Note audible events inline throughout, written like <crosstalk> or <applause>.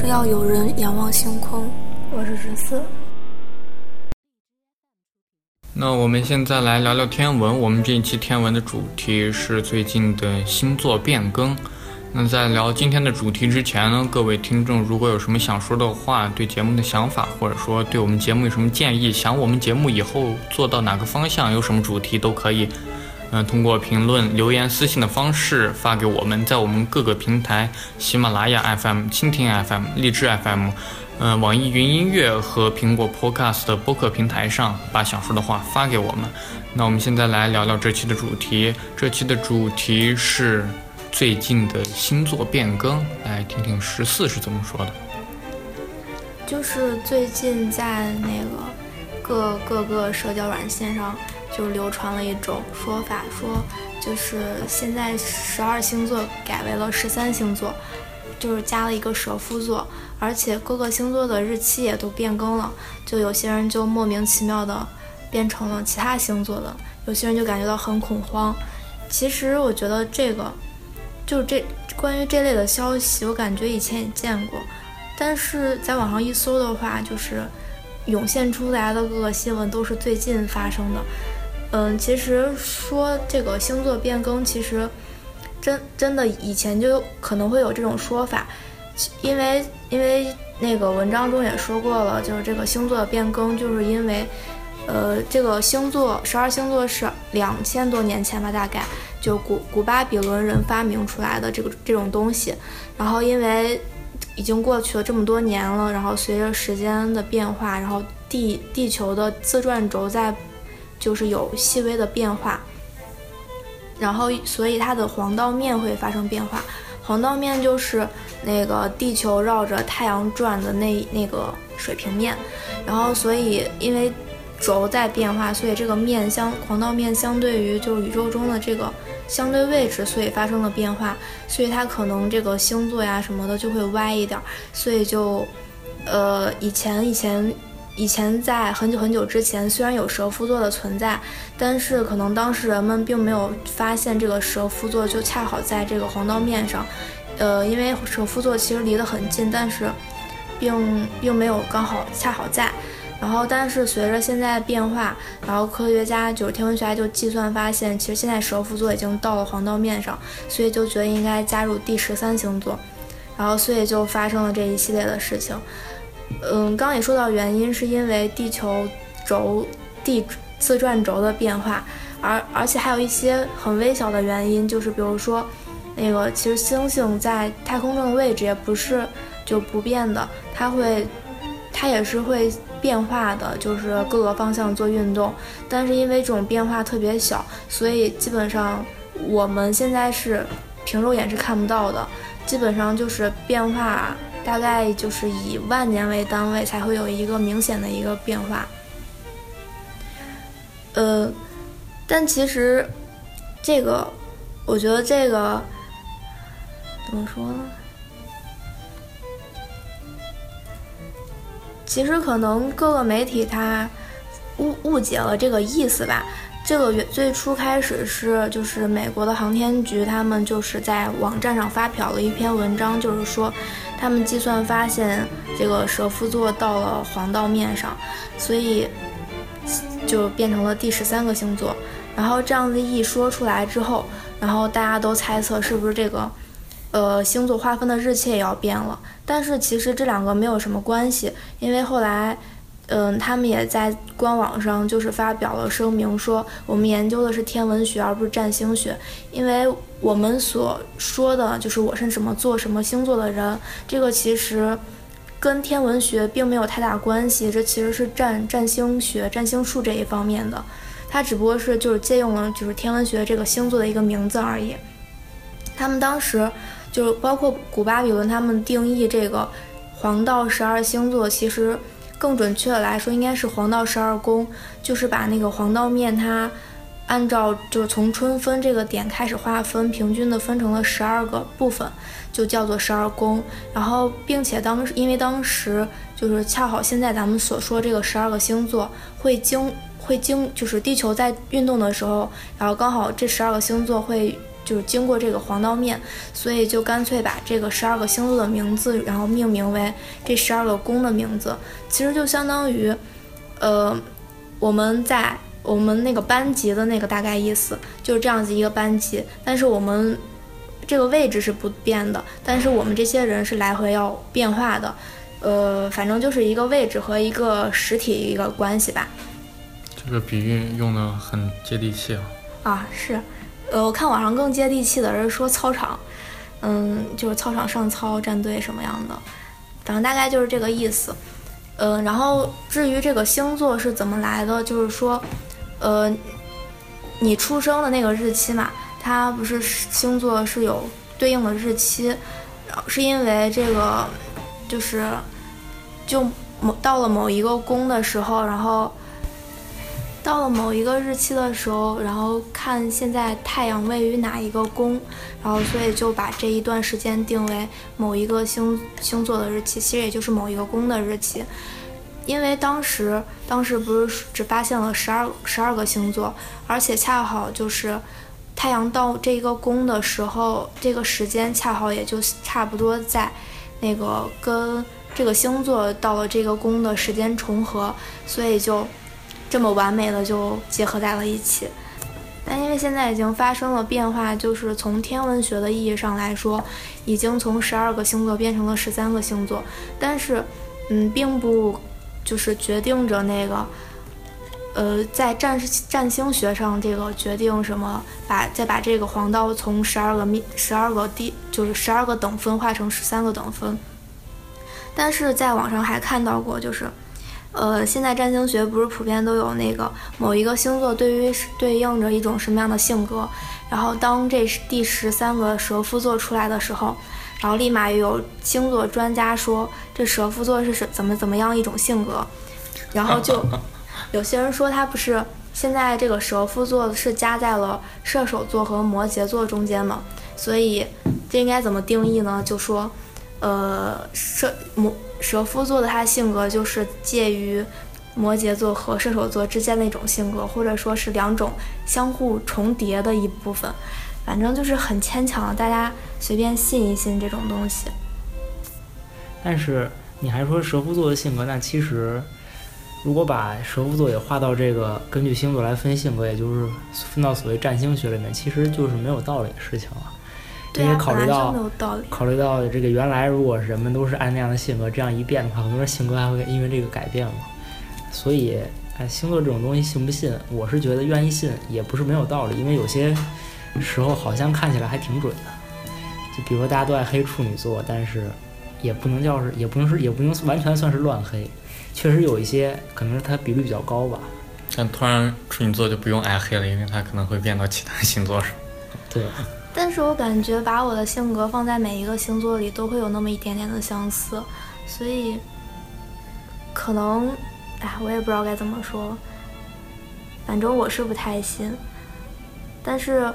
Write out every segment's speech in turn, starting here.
只要有人仰望星空。我是十四。那我们现在来聊聊天文。我们这一期天文的主题是最近的星座变更。那在聊今天的主题之前呢，各位听众如果有什么想说的话，对节目的想法，或者说对我们节目有什么建议，想我们节目以后做到哪个方向，有什么主题都可以，嗯，通过评论、留言、私信的方式发给我们，在我们各个平台，喜马拉雅 FM、蜻蜓 FM、荔枝 FM。嗯，网易云音乐和苹果 Podcast 的播客平台上，把想说的话发给我们。那我们现在来聊聊这期的主题。这期的主题是最近的星座变更，来听听十四是怎么说的。就是最近在那个各各个社交软件上，就流传了一种说法，说就是现在十二星座改为了十三星座。就是加了一个蛇夫座，而且各个星座的日期也都变更了，就有些人就莫名其妙的变成了其他星座的，有些人就感觉到很恐慌。其实我觉得这个，就这关于这类的消息，我感觉以前也见过，但是在网上一搜的话，就是涌现出来的各个新闻都是最近发生的。嗯，其实说这个星座变更，其实。真真的以前就可能会有这种说法，因为因为那个文章中也说过了，就是这个星座的变更，就是因为，呃，这个星座十二星座是两千多年前吧，大概就古古巴比伦人发明出来的这个这种东西，然后因为已经过去了这么多年了，然后随着时间的变化，然后地地球的自转轴在就是有细微的变化。然后，所以它的黄道面会发生变化。黄道面就是那个地球绕着太阳转的那那个水平面。然后，所以因为轴在变化，所以这个面相黄道面相对于就是宇宙中的这个相对位置，所以发生了变化。所以它可能这个星座呀什么的就会歪一点。所以就，呃，以前以前。以前在很久很久之前，虽然有蛇夫座的存在，但是可能当时人们并没有发现这个蛇夫座就恰好在这个黄道面上，呃，因为蛇夫座其实离得很近，但是并并没有刚好恰好在。然后，但是随着现在的变化，然后科学家就是天文学家就计算发现，其实现在蛇夫座已经到了黄道面上，所以就觉得应该加入第十三星座，然后所以就发生了这一系列的事情。嗯，刚也说到原因，是因为地球轴地自转轴的变化，而而且还有一些很微小的原因，就是比如说，那个其实星星在太空中的位置也不是就不变的，它会，它也是会变化的，就是各个方向做运动，但是因为这种变化特别小，所以基本上我们现在是凭肉眼是看不到的，基本上就是变化。大概就是以万年为单位才会有一个明显的一个变化，呃，但其实这个，我觉得这个怎么说呢？其实可能各个媒体它误误解了这个意思吧。这个最初开始是就是美国的航天局，他们就是在网站上发表了一篇文章，就是说他们计算发现这个蛇夫座到了黄道面上，所以就变成了第十三个星座。然后这样子一说出来之后，然后大家都猜测是不是这个呃星座划分的日期也要变了？但是其实这两个没有什么关系，因为后来。嗯，他们也在官网上就是发表了声明，说我们研究的是天文学，而不是占星学。因为我们所说的就是我是什么座、什么星座的人，这个其实跟天文学并没有太大关系。这其实是占占星学、占星术这一方面的，它只不过是就是借用了就是天文学这个星座的一个名字而已。他们当时就包括古巴比伦，他们定义这个黄道十二星座，其实。更准确的来说，应该是黄道十二宫，就是把那个黄道面，它按照就是从春分这个点开始划分，平均的分成了十二个部分，就叫做十二宫。然后，并且当时因为当时就是恰好现在咱们所说这个十二个星座会经会经，就是地球在运动的时候，然后刚好这十二个星座会就是经过这个黄道面，所以就干脆把这个十二个星座的名字，然后命名为这十二个宫的名字。其实就相当于，呃，我们在我们那个班级的那个大概意思，就是这样子一个班级。但是我们这个位置是不变的，但是我们这些人是来回要变化的。呃，反正就是一个位置和一个实体一个关系吧。这个比喻用的很接地气啊。啊，是。呃，我看网上更接地气的是说操场，嗯，就是操场上操战队什么样的，反正大概就是这个意思。嗯，然后至于这个星座是怎么来的，就是说，呃，你出生的那个日期嘛，它不是星座是有对应的日期，是因为这个就是就某到了某一个宫的时候，然后。到了某一个日期的时候，然后看现在太阳位于哪一个宫，然后所以就把这一段时间定为某一个星星座的日期，其实也就是某一个宫的日期。因为当时当时不是只发现了十二十二个星座，而且恰好就是太阳到这一个宫的时候，这个时间恰好也就差不多在那个跟这个星座到了这个宫的时间重合，所以就。这么完美的就结合在了一起，但因为现在已经发生了变化，就是从天文学的意义上来说，已经从十二个星座变成了十三个星座，但是，嗯，并不就是决定着那个，呃，在占占星学上这个决定什么，把再把这个黄道从十二个密十二个地就是十二个等分化成十三个等分，但是在网上还看到过就是。呃，现在占星学不是普遍都有那个某一个星座对于对应着一种什么样的性格，然后当这第十三个蛇夫座出来的时候，然后立马有星座专家说这蛇夫座是什怎么怎么样一种性格，然后就 <laughs> 有些人说他不是现在这个蛇夫座是夹在了射手座和摩羯座中间嘛，所以这应该怎么定义呢？就说，呃，射摩。蛇夫座的他性格就是介于摩羯座和射手座之间的一种性格，或者说是两种相互重叠的一部分，反正就是很牵强，大家随便信一信这种东西。但是你还说蛇夫座的性格，那其实如果把蛇夫座也划到这个根据星座来分性格，也就是分到所谓占星学里面，其实就是没有道理的事情了。因为考虑到考虑到这个原来如果人们都是按那样的性格这样一变的话，很多人性格还会因为这个改变嘛。所以，哎，星座这种东西信不信，我是觉得愿意信也不是没有道理，因为有些时候好像看起来还挺准的。就比如说大家都爱黑处女座，但是也不能叫是也不能是也不能完全算是乱黑，确实有一些可能是它比率比较高吧。但突然处女座就不用爱黑了，因为它可能会变到其他星座上。对。但是我感觉把我的性格放在每一个星座里都会有那么一点点的相似，所以可能，哎，我也不知道该怎么说。反正我是不太信，但是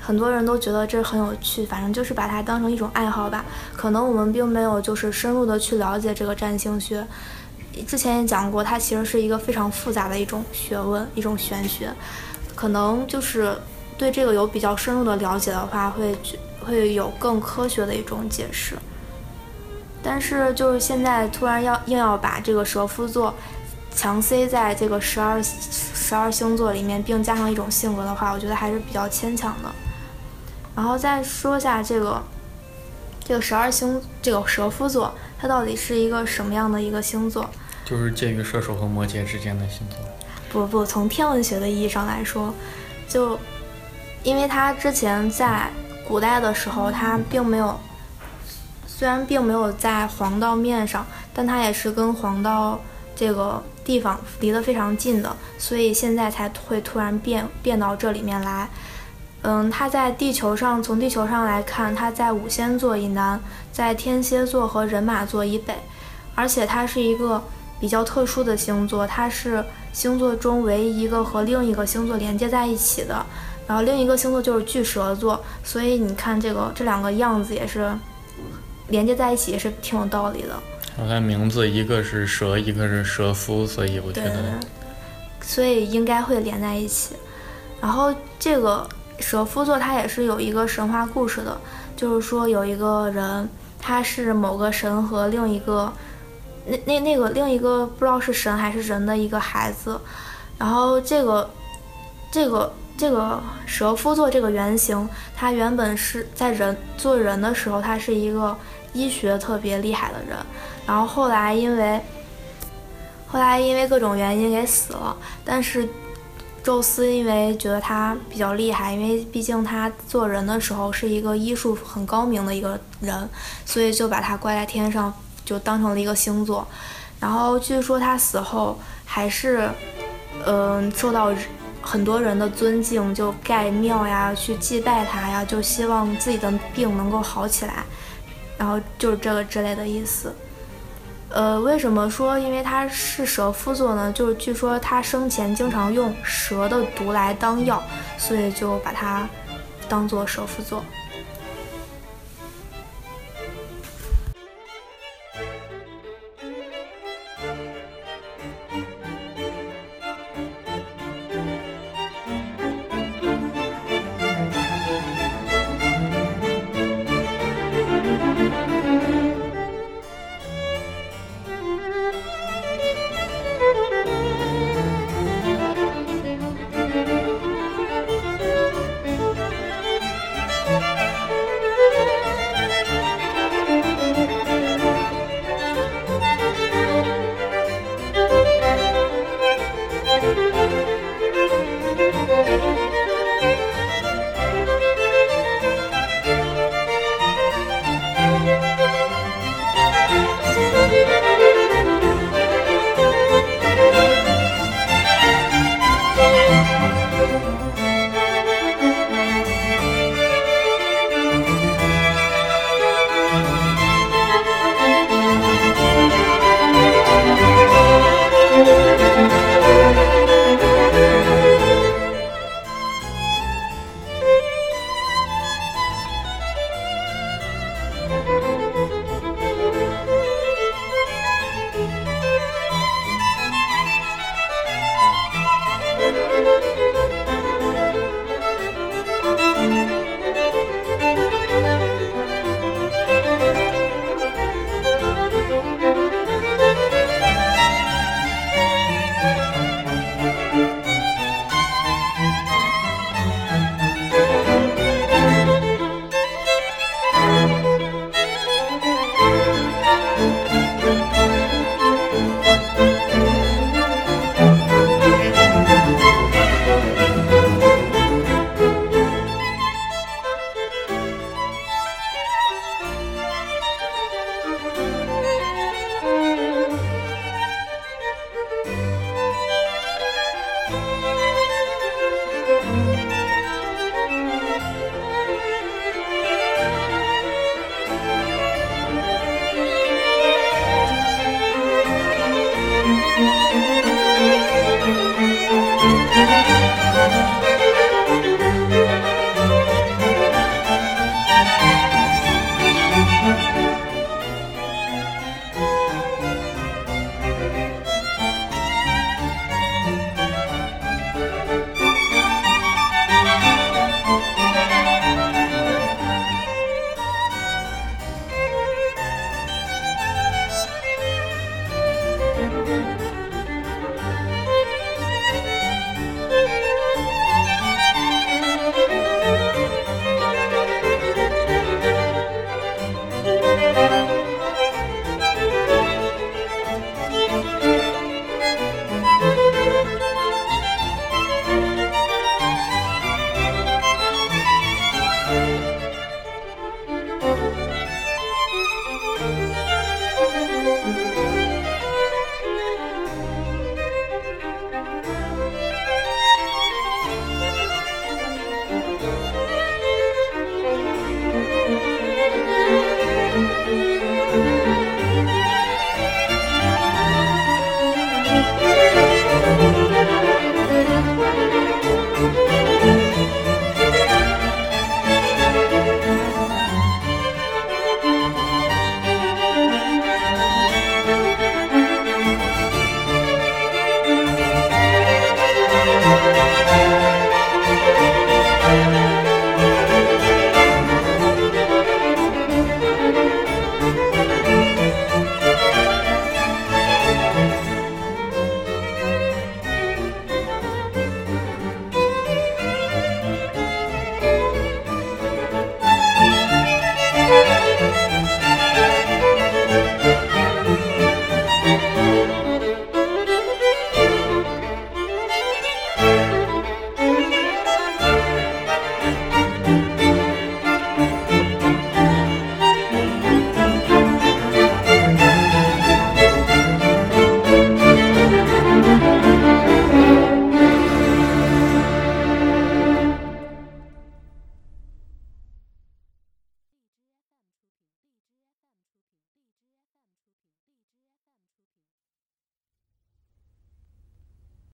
很多人都觉得这很有趣。反正就是把它当成一种爱好吧。可能我们并没有就是深入的去了解这个占星学。之前也讲过，它其实是一个非常复杂的一种学问，一种玄学。可能就是。对这个有比较深入的了解的话，会会有更科学的一种解释。但是就是现在突然要硬要把这个蛇夫座强塞在这个十二十二星座里面，并加上一种性格的话，我觉得还是比较牵强的。然后再说下这个这个十二星这个蛇夫座，它到底是一个什么样的一个星座？就是介于射手和摩羯之间的星座。不不，从天文学的意义上来说，就。因为他之前在古代的时候，他并没有，虽然并没有在黄道面上，但他也是跟黄道这个地方离得非常近的，所以现在才会突然变变到这里面来。嗯，他在地球上，从地球上来看，他在五仙座以南，在天蝎座和人马座以北，而且它是一个比较特殊的星座，它是星座中唯一一个和另一个星座连接在一起的。然后另一个星座就是巨蛇座，所以你看这个这两个样子也是连接在一起，也是挺有道理的。我看名字一个是蛇，一个是蛇夫，所以我觉得，所以应该会连在一起。然后这个蛇夫座它也是有一个神话故事的，就是说有一个人，他是某个神和另一个，那那那个另一个不知道是神还是人的一个孩子，然后这个这个这个蛇夫座这个原型，他原本是在人做人的时候，他是一个医学特别厉害的人，然后后来因为后来因为各种原因给死了，但是。宙斯因为觉得他比较厉害，因为毕竟他做人的时候是一个医术很高明的一个人，所以就把他挂在天上，就当成了一个星座。然后据说他死后还是，嗯，受到很多人的尊敬，就盖庙呀，去祭拜他呀，就希望自己的病能够好起来。然后就是这个之类的意思。呃，为什么说因为他是蛇夫座呢？就是据说他生前经常用蛇的毒来当药，所以就把它当做蛇夫座。